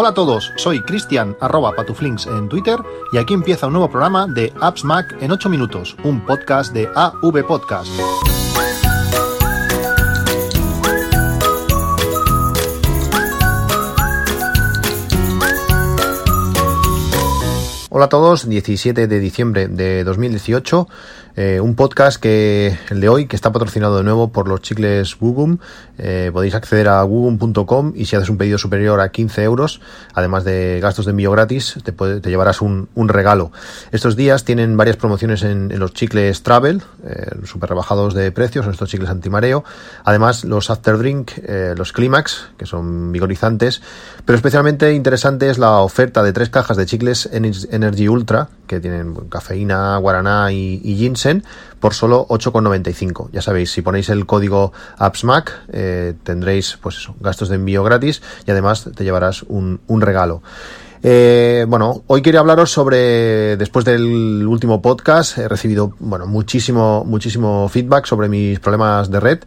Hola a todos, soy Cristian arroba patuflinks en Twitter y aquí empieza un nuevo programa de Apps Mac en 8 minutos, un podcast de AV Podcast. Hola a todos, 17 de diciembre de 2018 eh, un podcast que el de hoy que está patrocinado de nuevo por los chicles Gugum. Eh, podéis acceder a gugum.com y si haces un pedido superior a 15 euros, además de gastos de envío gratis, te, te llevarás un, regalo. Estos días tienen varias promociones en, los chicles Travel, eh, super rebajados de precios, son estos chicles antimareo. Además, los After Drink, eh, los Climax, que son vigorizantes. Pero especialmente interesante es la oferta de tres cajas de chicles Energy Ultra, que tienen cafeína, guaraná y, y ginseng por solo 8,95. Ya sabéis, si ponéis el código AppsMac eh, tendréis pues eso, gastos de envío gratis y además te llevarás un, regalo. Eh, bueno, hoy quería hablaros sobre, después del último podcast, he recibido, bueno, muchísimo, muchísimo feedback sobre mis problemas de red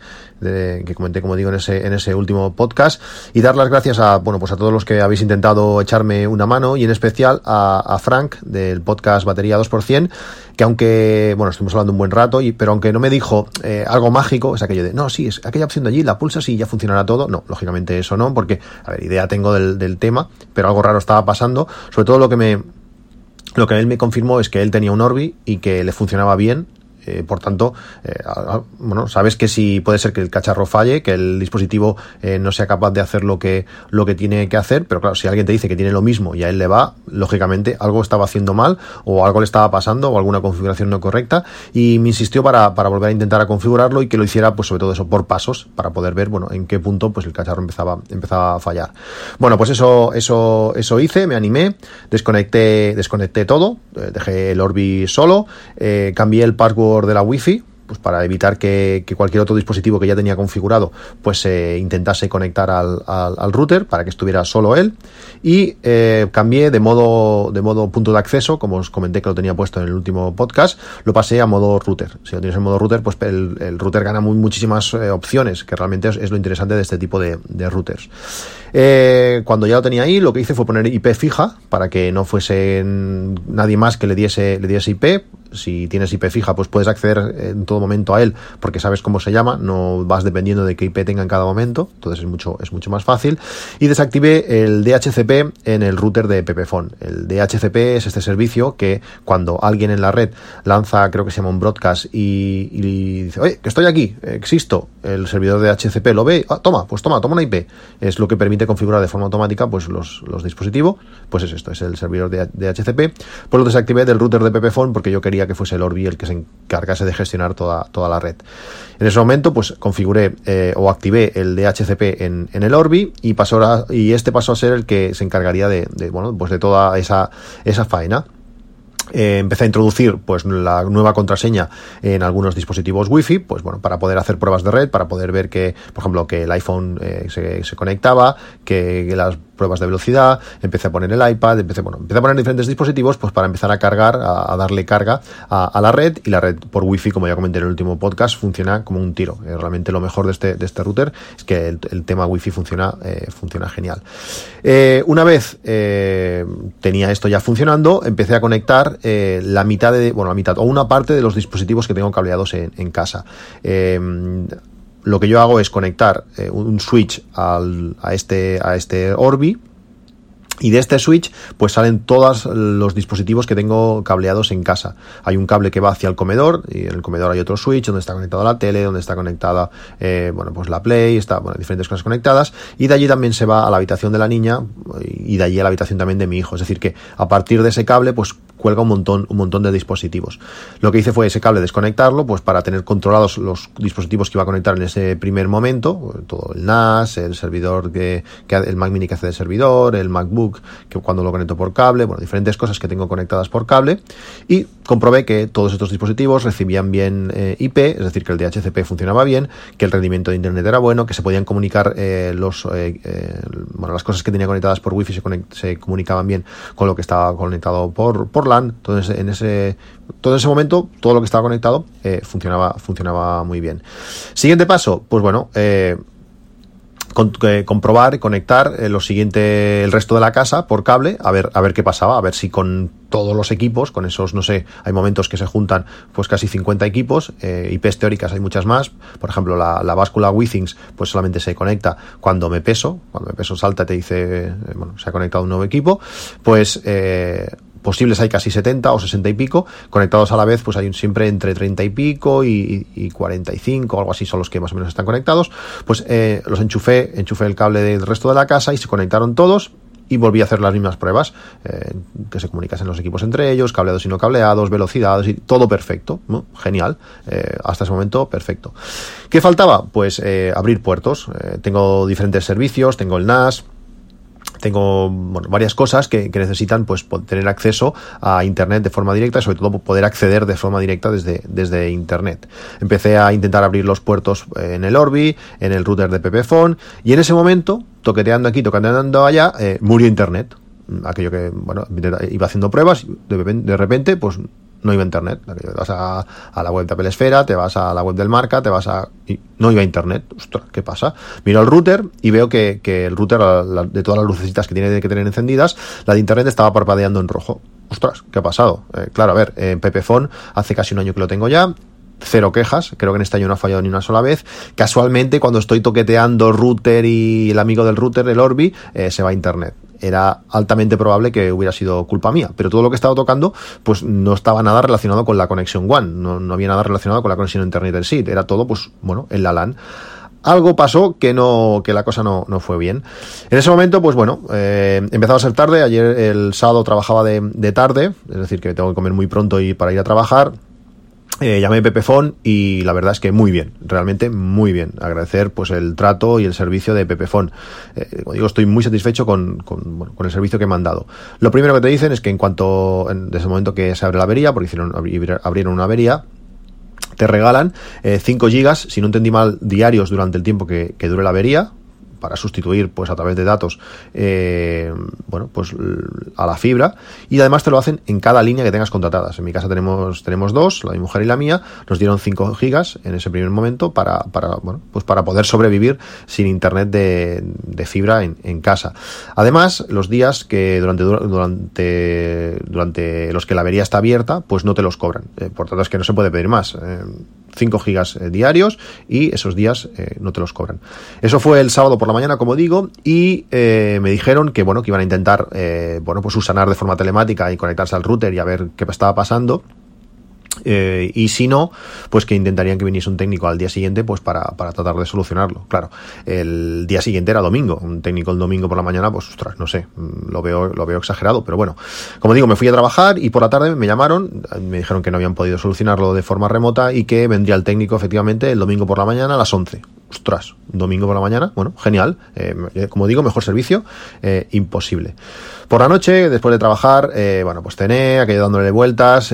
que comenté, como digo, en ese, en ese último podcast, y dar las gracias a, bueno, pues a todos los que habéis intentado echarme una mano, y en especial a, Frank del podcast Batería 2%, que aunque, bueno, estuvimos hablando un buen rato, y, pero aunque no me dijo eh, algo mágico, es aquello de, no, sí, es aquella opción de allí, la pulsa y ya funcionará todo. No, lógicamente eso no, porque, a ver, idea tengo del tema, pero algo raro estaba pasando, sobre todo lo que me, lo que él me confirmó es que él tenía un Orbi y que le funcionaba bien eh, por tanto, eh, bueno, sabes que si puede ser que el cacharro falle, que el dispositivo eh, no sea capaz de hacer lo que, lo que tiene que hacer, pero claro, si alguien te dice que tiene lo mismo y a él le va, lógicamente algo estaba haciendo mal o algo le estaba pasando o alguna configuración no correcta y me insistió para, para volver a intentar a configurarlo y que lo hiciera pues sobre todo eso por pasos para poder ver, bueno, en qué punto pues el cacharro empezaba, empezaba a fallar. Bueno, pues eso, eso, eso hice, me animé, desconecté, desconecté todo, dejé el Orbi solo, cambié el de la Wi-Fi, pues para evitar que, cualquier otro dispositivo que ya tenía configurado pues eh, intentase conectar al, al, router para que estuviera solo él. Y eh, cambié de modo de modo punto de acceso como os comenté que lo tenía puesto en el último podcast lo pasé a modo router. Si lo tienes en modo router pues el, router gana muchísimas eh, opciones que realmente es, lo interesante de este tipo de, de routers. Cuando ya lo tenía ahí lo que hice fue poner IP fija para que no fuese nadie más que le diese le diese IP si tienes IP fija, pues puedes acceder en todo momento a él porque sabes cómo se llama, no vas dependiendo de qué IP tenga en cada momento, entonces es mucho, es mucho más fácil. Y desactivé el DHCP en el router de Pepephone. El DHCP es este servicio que cuando alguien en la red lanza, creo que se llama un broadcast y, dice, oye, que estoy aquí, existo, el servidor de DHCP lo ve, ah, toma, pues toma, toma una IP. Es lo que permite configurar de forma automática pues los, los dispositivos, pues es esto, es el servidor de DHCP. Pues lo desactivé del router de Pepephone porque yo quería que fuese el Orbi el que se encargase de gestionar toda, toda la red. En ese momento, pues configuré eh, o activé el DHCP en, en el Orbi y pasó y este pasó a ser el que se encargaría de, bueno, pues de toda esa, esa faena. Eh, empecé a introducir pues la nueva contraseña en algunos dispositivos wifi pues bueno para poder hacer pruebas de red para poder ver que por ejemplo que el iPhone eh, se, conectaba que las pruebas de velocidad, empecé a poner el iPad, empecé, bueno, empecé a poner diferentes dispositivos pues para empezar a cargar, a, darle carga a, la red y la red por wifi, como ya comenté en el último podcast, funciona como un tiro. Eh, realmente lo mejor de este, de este router es que el, tema wifi funciona, eh, funciona genial. Una vez tenía esto ya funcionando, empecé a conectar la mitad de, bueno, la mitad o una parte de los dispositivos que tengo cableados en, en casa. Lo que yo hago es conectar eh, un switch al, a, este, a este Orbi y de este switch, pues salen todos los dispositivos que tengo cableados en casa. Hay un cable que va hacia el comedor, y en el comedor hay otro switch donde está conectada la tele, donde está conectada, eh, bueno, pues la Play, está, bueno, diferentes cosas conectadas, y de allí también se va a la habitación de la niña, y de allí a la habitación también de mi hijo. Es decir, que a partir de ese cable, pues cuelga un montón, un montón de dispositivos. Lo que hice fue ese cable desconectarlo, pues para tener controlados los dispositivos que iba a conectar en ese primer momento, todo el NAS, el servidor que, que el Mac Mini que hace de servidor, el MacBook que cuando lo conecto por cable, bueno, diferentes cosas que tengo conectadas por cable y comprobé que todos estos dispositivos recibían bien eh, IP, es decir, que el DHCP funcionaba bien, que el rendimiento de internet era bueno, que se podían comunicar eh, eh, las cosas que tenía conectadas por Wi-Fi se, se, comunicaban bien con lo que estaba conectado por, por entonces, en ese, todo ese momento, todo lo que estaba conectado funcionaba, funcionaba muy bien. Siguiente paso, pues bueno, eh, comprobar y conectar eh, lo siguiente el resto de la casa por cable a ver a ver qué pasaba a ver si con todos los equipos con esos no sé hay momentos que se juntan pues casi 50 equipos eh, IPs teóricas hay muchas más por ejemplo la, la báscula Withings pues solamente se conecta cuando me peso cuando me peso salta te dice eh, bueno se ha conectado un nuevo equipo pues eh, posibles hay casi 70 o 60 y pico, conectados a la vez pues hay siempre entre 30 y pico y, y 45 o algo así son los que más o menos están conectados, pues eh, los enchufé, enchufé el cable del resto de la casa y se conectaron todos y volví a hacer las mismas pruebas, eh, que se comunicasen los equipos entre ellos, cableados y no cableados, velocidades y todo perfecto, genial, eh, hasta ese momento perfecto. ¿Qué faltaba? Pues abrir puertos, tengo diferentes servicios, tengo el NAS, tengo bueno, varias cosas que, necesitan pues tener acceso a internet de forma directa y sobre todo poder acceder de forma directa desde, desde internet. Empecé a intentar abrir los puertos en el Orbi, en el router de Pepephone y en ese momento, toqueteando aquí, toqueteando allá, eh, murió internet. Aquello que, bueno, iba haciendo pruebas, de repente, pues no iba a internet. Te vas a, la web de Apple Esfera, te vas a la web del marca, te vas a... Y no iba a internet. Ostras, ¿qué pasa? Miro el router y veo que, el router, de todas las lucecitas que tiene que tener encendidas, la de internet estaba parpadeando en rojo. Ostras, ¿qué ha pasado? Eh, claro, a ver, en Pepephone hace casi un año que lo tengo ya, cero quejas, creo que en este año no ha fallado ni una sola vez. Casualmente, cuando estoy toqueteando router y el amigo del router, el Orbi, eh, se va a internet era altamente probable que hubiera sido culpa mía. Pero todo lo que estaba tocando, pues no estaba nada relacionado con la conexión One, no, no había nada relacionado con la conexión Internet en sí, era todo, pues, bueno, en la LAN algo pasó que no que la cosa no, no fue bien. En ese momento, pues bueno, eh, empezaba a ser tarde. Ayer el sábado trabajaba de, de, tarde, es decir, que tengo que comer muy pronto y para ir a trabajar. Eh, llamé Pepefon y la verdad es que muy bien, realmente muy bien. Agradecer pues el trato y el servicio de Pepefon. Eh, como digo, estoy muy satisfecho con, con, el servicio que me han dado. Lo primero que te dicen es que en cuanto, en, desde el momento que se abre la avería, porque hicieron, abrieron una avería, te regalan eh, 5 gigas, si no entendí mal, diarios durante el tiempo que, que dure la avería, para sustituir pues a través de datos eh, bueno pues a la fibra. Y además te lo hacen en cada línea que tengas contratadas. En mi casa tenemos tenemos dos la mi mujer y la mía. Nos dieron 5 gigas en ese primer momento para, para bueno pues para poder sobrevivir sin internet de, fibra en, en, casa. Además los días que durante durante durante los que la avería está abierta pues no te los cobran. Eh, por tanto es que no se puede pedir más. Eh, 5 gigas eh, diarios y esos días eh, no te los cobran. Eso fue el sábado por la mañana, como digo, y eh, me dijeron que bueno, que iban a intentar eh, bueno, pues subsanar de forma telemática y conectarse al router y a ver qué estaba pasando. Eh, y si no, pues que intentarían que viniese un técnico al día siguiente, pues para, para, tratar de solucionarlo. Claro, el día siguiente era domingo, un técnico el domingo por la mañana, pues ostras, no sé, lo veo, lo veo exagerado, pero bueno, como digo, me fui a trabajar y por la tarde me llamaron, me dijeron que no habían podido solucionarlo de forma remota y que vendría el técnico efectivamente el domingo por la mañana a las 11 ostras, domingo por la mañana, bueno, genial, eh, como digo, mejor servicio, eh, imposible. Por la noche, después de trabajar, eh, bueno, pues cené, aquello dándole vueltas,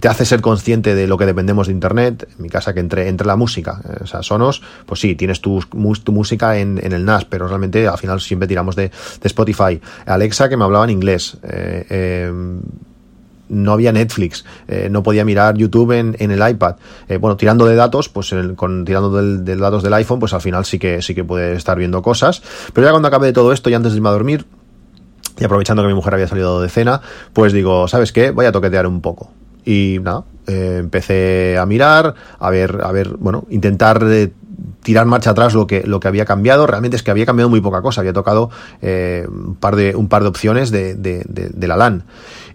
te hace ser consciente de lo que dependemos de Internet. En mi casa, que entre, entre la música, eh, o sea, Sonos, pues sí, tienes tu, música en, el NAS, pero realmente al final siempre tiramos de, Spotify. Alexa, que me hablaba en inglés. Eh, eh, no había Netflix, eh, no podía mirar YouTube en, el iPad. Bueno, tirando de datos, pues con, tirando del, de datos del iPhone, pues al final sí que sí que puede estar viendo cosas. Pero ya cuando acabe de todo esto y antes de irme a dormir, y aprovechando que mi mujer había salido de cena, pues digo, ¿sabes qué? Voy a toquetear un poco. Y nada, eh, empecé a mirar, a ver, a ver, bueno, intentar eh, tirar marcha atrás lo que, lo que había cambiado. Realmente es que había cambiado muy poca cosa. Había tocado eh, un, par de, un par de opciones de, de, la LAN.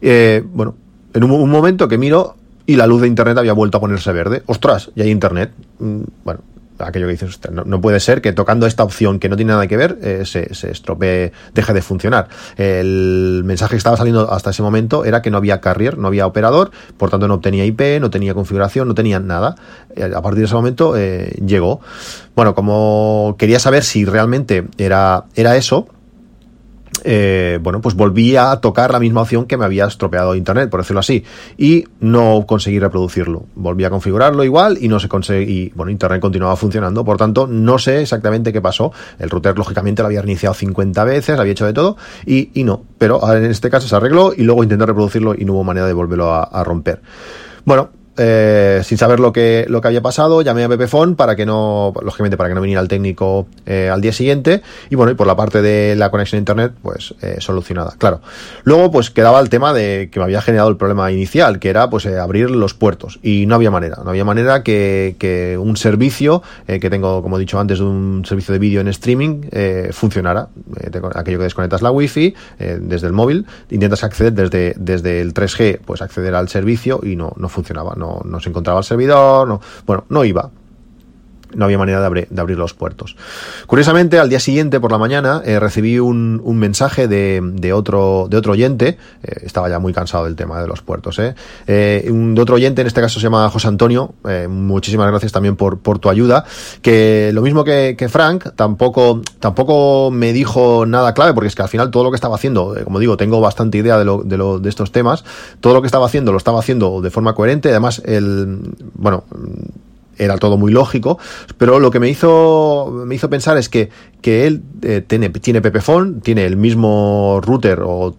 Eh, bueno, en un, un, momento que miro y la luz de internet había vuelto a ponerse verde. ¡Ostras! Y hay internet. Mm, bueno, aquello que dices, no, no, puede ser que tocando esta opción que no tiene nada que ver eh, se, se, estropee, deje de funcionar. El mensaje que estaba saliendo hasta ese momento era que no había carrier, no había operador, por tanto no obtenía IP, no tenía configuración, no tenía nada. Eh, a partir de ese momento eh, llegó. Bueno, como quería saber si realmente era, era eso, eh, bueno, pues volví a tocar la misma opción que me había estropeado internet, por decirlo así, y no conseguí reproducirlo. Volví a configurarlo igual y no se conseguí, bueno, internet continuaba funcionando, por tanto, no sé exactamente qué pasó. El router, lógicamente, lo había reiniciado 50 veces, había hecho de todo, y, y no, pero en este caso se arregló y luego intenté reproducirlo y no hubo manera de volverlo a, a romper. Bueno, eh, sin saber lo que, lo que había pasado, llamé a Pepefon para que no, lógicamente para que no viniera el técnico eh, al día siguiente, y bueno, y por la parte de la conexión a internet, pues eh, solucionada, claro. Luego, pues quedaba el tema de que me había generado el problema inicial, que era pues abrir los puertos, y no había manera, no había manera que, que un servicio, que tengo, como he dicho antes, un servicio de vídeo en streaming, funcionara. aquello que desconectas la wifi desde el móvil, intentas acceder desde, desde el 3G, pues acceder al servicio y no, no funcionaba no, se encontraba el servidor, no, bueno, no iba no había manera de, de, abrir los puertos. Curiosamente, al día siguiente por la mañana eh, recibí un, mensaje de, otro, de otro oyente, eh, estaba ya muy cansado del tema de los puertos, eh, eh de otro oyente, en este caso se llama José Antonio, muchísimas gracias también por, tu ayuda, que lo mismo que, que, Frank, tampoco, tampoco me dijo nada clave, porque es que al final todo lo que estaba haciendo, como digo, tengo bastante idea de, lo, de, lo, de estos temas, todo lo que estaba haciendo lo estaba haciendo de forma coherente, además el, bueno, era todo muy lógico, pero lo que me hizo, me hizo pensar es que, que él eh, tiene, tiene Pepephone, tiene el mismo router o,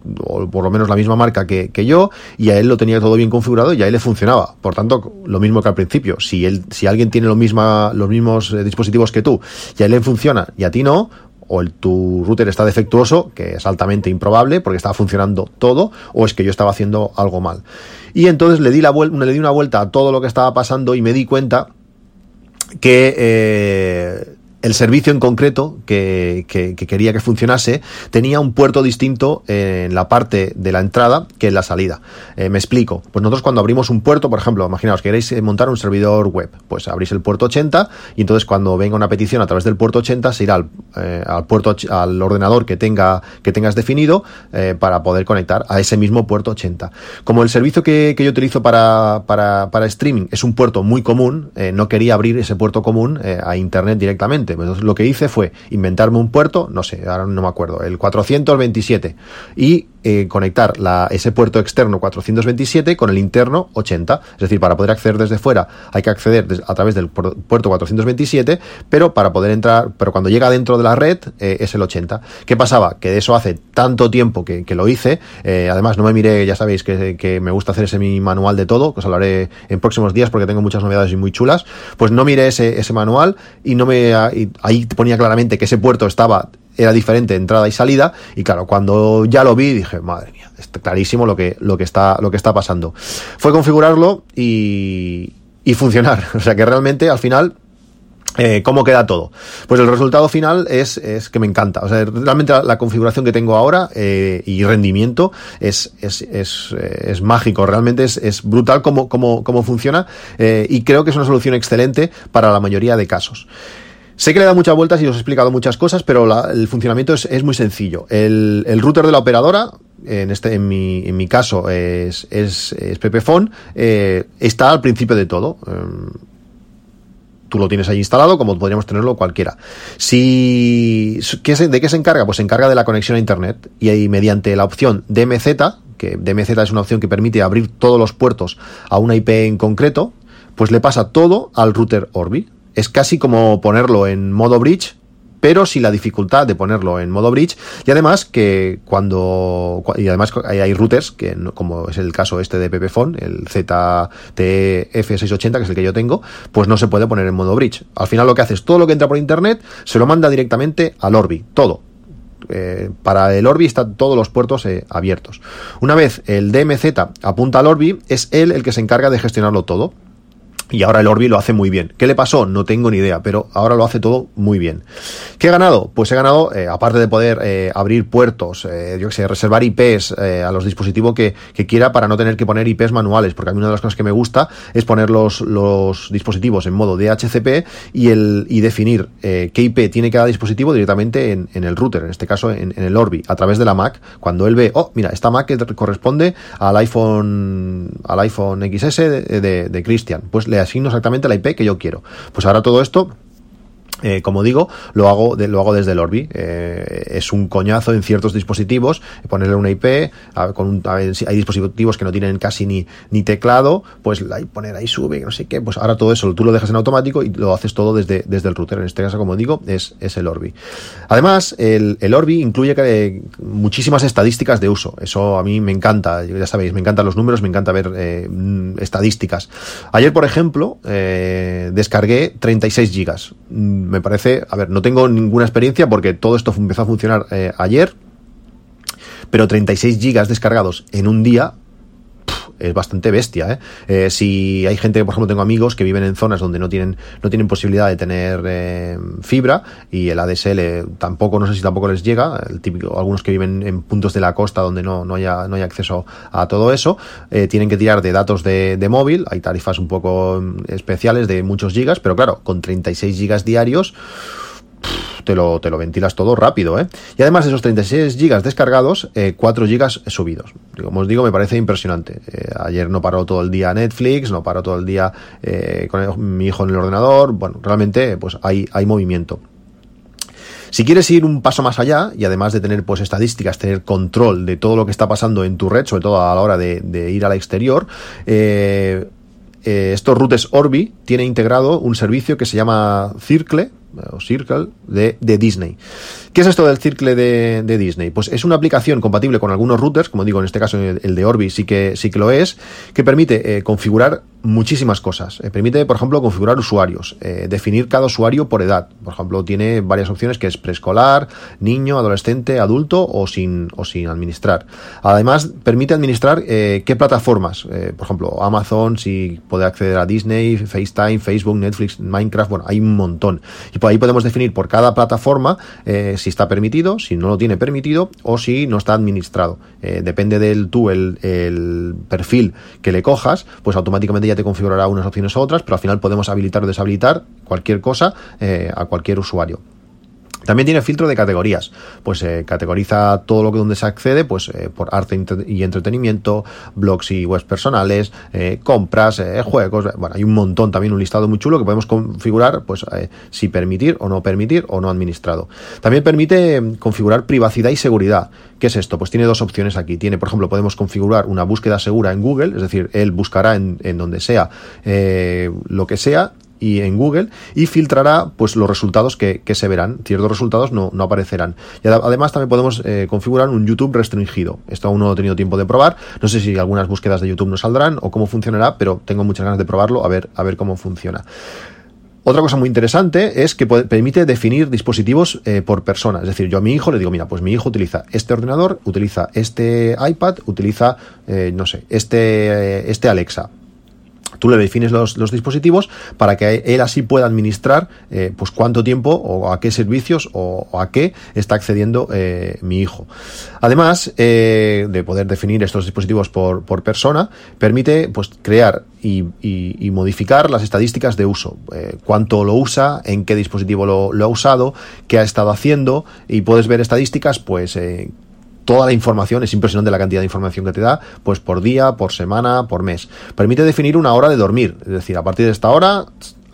por lo menos la misma marca que, que, yo, y a él lo tenía todo bien configurado y a él le funcionaba. Por tanto, lo mismo que al principio. Si él, si alguien tiene lo misma, los mismos eh, dispositivos que tú y a él le funciona y a ti no, o el, tu router está defectuoso, que es altamente improbable porque estaba funcionando todo, o es que yo estaba haciendo algo mal. Y entonces le di, la le di una vuelta a todo lo que estaba pasando y me di cuenta que eh, el servicio en concreto que, que, que, quería que funcionase tenía un puerto distinto en la parte de la entrada que en la salida. Eh, me explico. Pues nosotros cuando abrimos un puerto, por ejemplo, imaginaos que queréis montar un servidor web, pues abrís el puerto 80 y entonces cuando venga una petición a través del puerto 80 se irá al, eh, puerto al ordenador que tenga que tengas definido eh, para poder conectar a ese mismo puerto 80. Como el servicio que, yo utilizo para, streaming es un puerto muy común, eh, no quería abrir ese puerto común eh, a internet directamente entonces lo que hice fue inventarme un puerto, no sé, ahora no me acuerdo, el 427 y eh, conectar ese puerto externo 427 con el interno 80. Es decir, para poder acceder desde fuera hay que acceder a través del puerto 427, pero para poder entrar, pero cuando llega dentro de la red eh, es el 80. ¿Qué pasaba? Que de eso hace tanto tiempo que, lo hice. Eh, además, no me miré, ya sabéis que, me gusta hacer ese mi manual de todo, que os hablaré en próximos días porque tengo muchas novedades y muy chulas. Pues no miré ese, ese manual y no me, ahí ponía claramente que ese puerto estaba era diferente entrada y salida y claro cuando ya lo vi dije madre mía está clarísimo lo que lo que está lo que está pasando fue configurarlo y, y funcionar o sea que realmente al final eh, ¿Cómo queda todo? Pues el resultado final es, es que me encanta. O sea, realmente la, configuración que tengo ahora eh, y rendimiento es, es, es, eh, es mágico. Realmente es, es brutal cómo, cómo, cómo funciona eh, y creo que es una solución excelente para la mayoría de casos. Sé que le da muchas vueltas y os he explicado muchas cosas, pero el funcionamiento es, muy sencillo. El, router de la operadora, en, este, en, mi, caso es, es, eh, está al principio de todo. Eh, tú lo tienes ahí instalado como podríamos tenerlo cualquiera. Si, ¿qué se, ¿De qué se encarga? Pues se encarga de la conexión a Internet y ahí mediante la opción DMZ, que DMZ es una opción que permite abrir todos los puertos a una IP en concreto, pues le pasa todo al router Orbi es casi como ponerlo en modo bridge, pero sin la dificultad de ponerlo en modo bridge. Y además que cuando y además hay routers que como es el caso este de Pepephone el ZTF680 que es el que yo tengo pues no se puede poner en modo bridge. Al final lo que hace es todo lo que entra por internet se lo manda directamente al Orbi todo. Eh, para el Orbi están todos los puertos eh, abiertos. Una vez el DMZ apunta al Orbi es él el que se encarga de gestionarlo todo y ahora el Orbi lo hace muy bien. ¿Qué le pasó? No tengo ni idea, pero ahora lo hace todo muy bien. ¿Qué he ganado? Pues he ganado, eh, aparte de poder eh, abrir puertos, eh, yo que sé, reservar IPs eh, a los dispositivos que, que, quiera para no tener que poner IPs manuales, porque a mí una de las cosas que me gusta es poner los, los dispositivos en modo DHCP y, el, y definir qué IP tiene cada dispositivo directamente en, en el router, en este caso en, el Orbi, a través de la Mac. Cuando él ve, oh, mira, esta Mac corresponde al iPhone, al iPhone XS de, de Christian, pues le asigno exactamente la IP que yo quiero. Pues ahora todo esto Eh, como digo, lo hago, lo hago desde el Orbi. Eh, es un coñazo en ciertos dispositivos ponerle una IP. hay dispositivos que no tienen casi ni, teclado, pues poner ahí sube, no sé qué. Pues ahora todo eso tú lo dejas en automático y lo haces todo desde, desde el router. En este caso, como digo, es, es el Orbi. Además, el, Orbi incluye eh, muchísimas estadísticas de uso. Eso a mí me encanta. Ya sabéis, me encantan los números, me encanta ver estadísticas. Ayer, por ejemplo, descargué 36 gigas me parece, a ver, no tengo ninguna experiencia porque todo esto empezó a funcionar eh, ayer, pero 36 gigas descargados en un día es bastante bestia. ¿eh? ¿eh? si hay gente, por ejemplo, tengo amigos que viven en zonas donde no tienen, no tienen posibilidad de tener eh, fibra y el ADSL tampoco, no sé si tampoco les llega, el típico, algunos que viven en puntos de la costa donde no, no, haya, no haya acceso a todo eso, eh, tienen que tirar de datos de, de, móvil, hay tarifas un poco mm, especiales de muchos gigas, pero claro, con 36 gigas diarios, te lo, te lo ventilas todo rápido, ¿eh? Y además de esos 36 gigas descargados, 4 gigas subidos. Como os digo, me parece impresionante. Eh, ayer no paró todo el día Netflix, no paró todo el día eh, con mi hijo en el ordenador. Bueno, realmente, pues hay, hay movimiento. Si quieres ir un paso más allá y además de tener pues estadísticas, tener control de todo lo que está pasando en tu red, sobre todo a la hora de, ir al exterior, eh, eh, estos routers Orbi tiene integrado un servicio que se llama Circle, o Circle de, de, Disney. ¿Qué es esto del Circle de, Disney? Pues es una aplicación compatible con algunos routers, como digo, en este caso el, de Orbi sí que, sí que lo es, que permite eh, configurar muchísimas cosas. Eh, permite, por ejemplo, configurar usuarios, eh, definir cada usuario por edad. Por ejemplo, tiene varias opciones que es preescolar, niño, adolescente, adulto o sin, o sin administrar. Además, permite administrar qué plataformas. por ejemplo, Amazon, si puede acceder a Disney, FaceTime, Facebook, Netflix, Minecraft, bueno, hay un montón. Y por ahí podemos definir por cada plataforma si está permitido, si no lo tiene permitido o si no está administrado. depende del tú, el, el perfil que le cojas, pues automáticamente ya te configurará unas opciones u otras, pero al final podemos habilitar o deshabilitar cualquier cosa eh, a cualquier usuario. También tiene filtro de categorías, pues eh, categoriza todo lo que donde se accede, pues eh, por arte y entretenimiento, blogs y webs personales, eh, compras, juegos, bueno, hay un montón también, un listado muy chulo que podemos configurar, pues si permitir o no permitir o no administrado. También permite configurar privacidad y seguridad. ¿Qué es esto? Pues tiene dos opciones aquí. Tiene, por ejemplo, podemos configurar una búsqueda segura en Google, es decir, él buscará en, en donde sea lo que sea y en Google y filtrará pues los resultados que, se verán. Ciertos resultados no, no aparecerán. Y además también podemos eh, configurar un YouTube restringido. Esto aún no he tenido tiempo de probar. No sé si algunas búsquedas de YouTube no saldrán o cómo funcionará, pero tengo muchas ganas de probarlo a ver, a ver cómo funciona. Otra cosa muy interesante es que permite definir dispositivos eh, por persona. Es decir, yo a mi hijo le digo, mira, pues mi hijo utiliza este ordenador, utiliza este iPad, utiliza, eh, no sé, este, este Alexa tú le defines los, dispositivos para que él así pueda administrar eh, pues cuánto tiempo o a qué servicios o, a qué está accediendo eh, mi hijo. Además eh, de poder definir estos dispositivos por, persona, permite pues crear y, modificar las estadísticas de uso, cuánto lo usa, en qué dispositivo lo, lo, ha usado, qué ha estado haciendo y puedes ver estadísticas pues toda la información, es impresionante la cantidad de información que te da, pues por día, por semana, por mes. Permite definir una hora de dormir, es decir, a partir de esta hora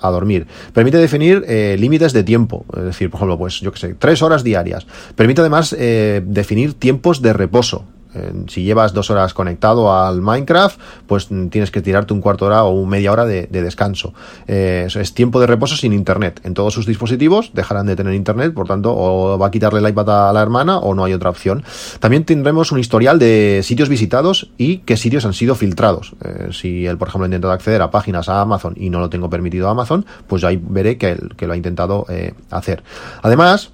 a dormir. Permite definir eh, límites de tiempo, es decir, por ejemplo, pues yo que sé, tres horas diarias. Permite además eh, definir tiempos de reposo, si llevas dos horas conectado al Minecraft, pues tienes que tirarte un cuarto de hora o media hora de, descanso. Eh, es tiempo de reposo sin internet. En todos sus dispositivos dejarán de tener internet, por tanto, o va a quitarle el iPad a la hermana o no hay otra opción. También tendremos un historial de sitios visitados y qué sitios han sido filtrados. Eh, si él, por ejemplo, ha intentado acceder a páginas a Amazon y no lo tengo permitido a Amazon, pues ahí veré que, que lo ha intentado eh, hacer. Además,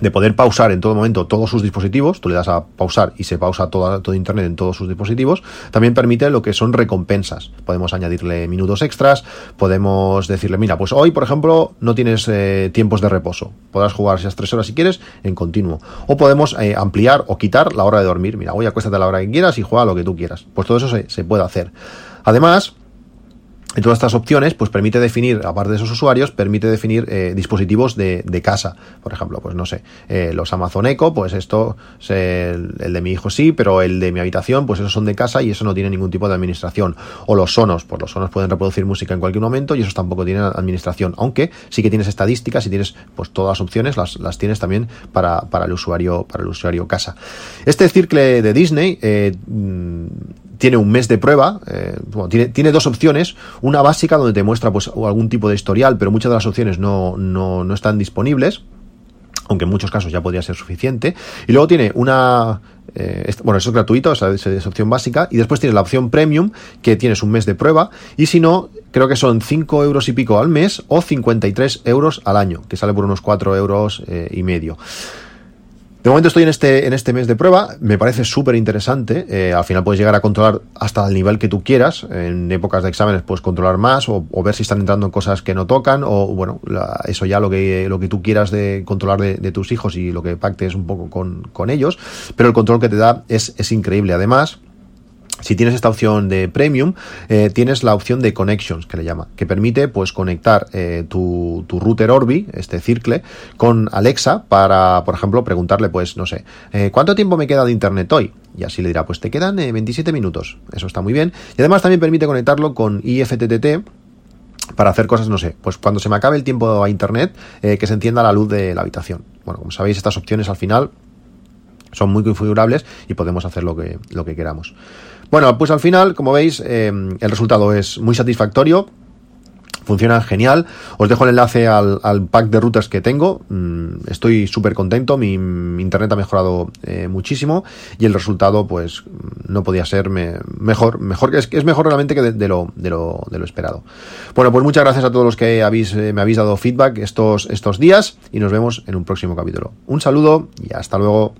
de poder pausar en todo momento todos sus dispositivos, tú le das a pausar y se pausa todo, Internet en todos sus dispositivos, también permite lo que son recompensas. Podemos añadirle minutos extras, podemos decirle, mira, pues hoy, por ejemplo, no tienes eh, tiempos de reposo, podrás jugar esas tres horas si quieres en continuo. O podemos eh, ampliar o quitar la hora de dormir, mira, hoy acuéstate a la hora que quieras y juega lo que tú quieras. Pues todo eso se, se puede hacer. Además, Y todas estas opciones, pues permite definir, aparte de esos usuarios, permite definir eh, dispositivos de, de, casa. Por ejemplo, pues no sé, eh, los Amazon Echo, pues esto, el, de mi hijo sí, pero el de mi habitación, pues esos son de casa y eso no tiene ningún tipo de administración. O los Sonos, pues los Sonos pueden reproducir música en cualquier momento y esos tampoco tienen administración. Aunque sí que tienes estadísticas y tienes, pues todas las opciones las, las tienes también para, para el usuario, para el usuario casa. Este circle de Disney, eh, tiene un mes de prueba, eh, bueno, tiene, tiene, dos opciones, una básica donde te muestra pues algún tipo de historial, pero muchas de las opciones no, no, no están disponibles aunque en muchos casos ya podría ser suficiente. Y luego tiene una... Eh, bueno, eso es gratuito, esa es, opción básica. Y después tiene la opción premium, que tienes un mes de prueba. Y si no, creo que son 5 euros y pico al mes o 53 euros al año, que sale por unos 4 euros eh, y medio. De momento estoy en este, en este mes de prueba, me parece súper interesante. Eh, al final puedes llegar a controlar hasta el nivel que tú quieras. En épocas de exámenes puedes controlar más o, ver si están entrando en cosas que no tocan o, bueno, eso ya lo que, lo que tú quieras de controlar de, de, tus hijos y lo que pactes un poco con, con ellos. Pero el control que te da es, es increíble. Además, si tienes esta opción de premium, eh, tienes la opción de connections, que le llama, que permite pues conectar eh, tu, router Orbi, este Circle, con Alexa para, por ejemplo, preguntarle, pues, no sé, eh, ¿cuánto tiempo me queda de internet hoy? Y así le dirá, pues te quedan 27 minutos. Eso está muy bien. Y además también permite conectarlo con IFTTT, para hacer cosas, no sé, pues cuando se me acabe el tiempo a internet, que se encienda la luz de la habitación. Bueno, como sabéis, estas opciones al final son muy configurables y podemos hacer lo que, lo que queramos. Bueno, pues al final, como veis, eh, el resultado es muy satisfactorio. Funciona genial. Os dejo el enlace al, al pack de routers que tengo. Mm, estoy súper contento. Mi, internet ha mejorado eh, muchísimo. Y el resultado, pues, no podía ser me, mejor. Mejor es, es mejor realmente que de, de, lo, de, lo, de lo esperado. Bueno, pues muchas gracias a todos los que habéis, eh, me habéis dado feedback estos, estos días. Y nos vemos en un próximo capítulo. Un saludo y hasta luego.